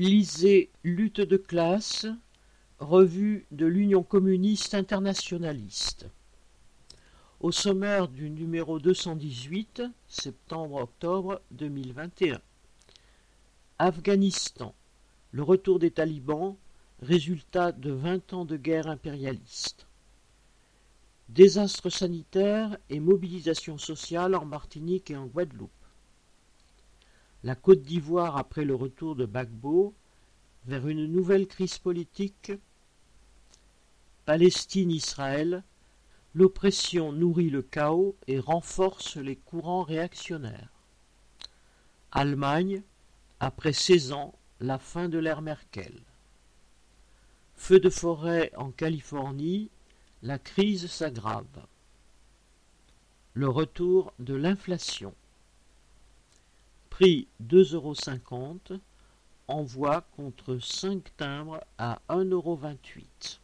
Lisez Lutte de classe, revue de l'Union communiste internationaliste. Au sommaire du numéro 218, septembre-octobre 2021. Afghanistan. Le retour des talibans, résultat de vingt ans de guerre impérialiste. Désastre sanitaire et mobilisation sociale en Martinique et en Guadeloupe la Côte d'Ivoire après le retour de Gbagbo vers une nouvelle crise politique, Palestine-Israël, l'oppression nourrit le chaos et renforce les courants réactionnaires. Allemagne, après seize ans, la fin de l'ère Merkel. Feu de forêt en Californie, la crise s'aggrave. Le retour de l'inflation. Prix deux euros cinquante, envoi contre cinq timbres à un euro vingt-huit.